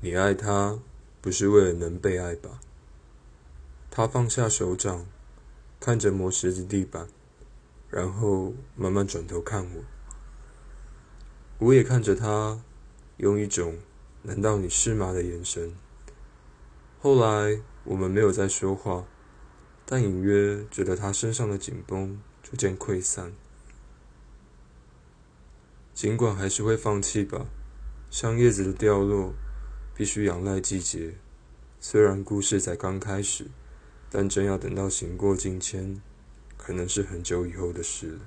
你爱他，不是为了能被爱吧？他放下手掌，看着磨石子地板，然后慢慢转头看我。我也看着他，用一种“难道你是吗”的眼神。后来我们没有再说话，但隐约觉得他身上的紧绷逐渐溃散。尽管还是会放弃吧，像叶子的掉落。必须仰赖季节。虽然故事才刚开始，但真要等到行过境迁，可能是很久以后的事了。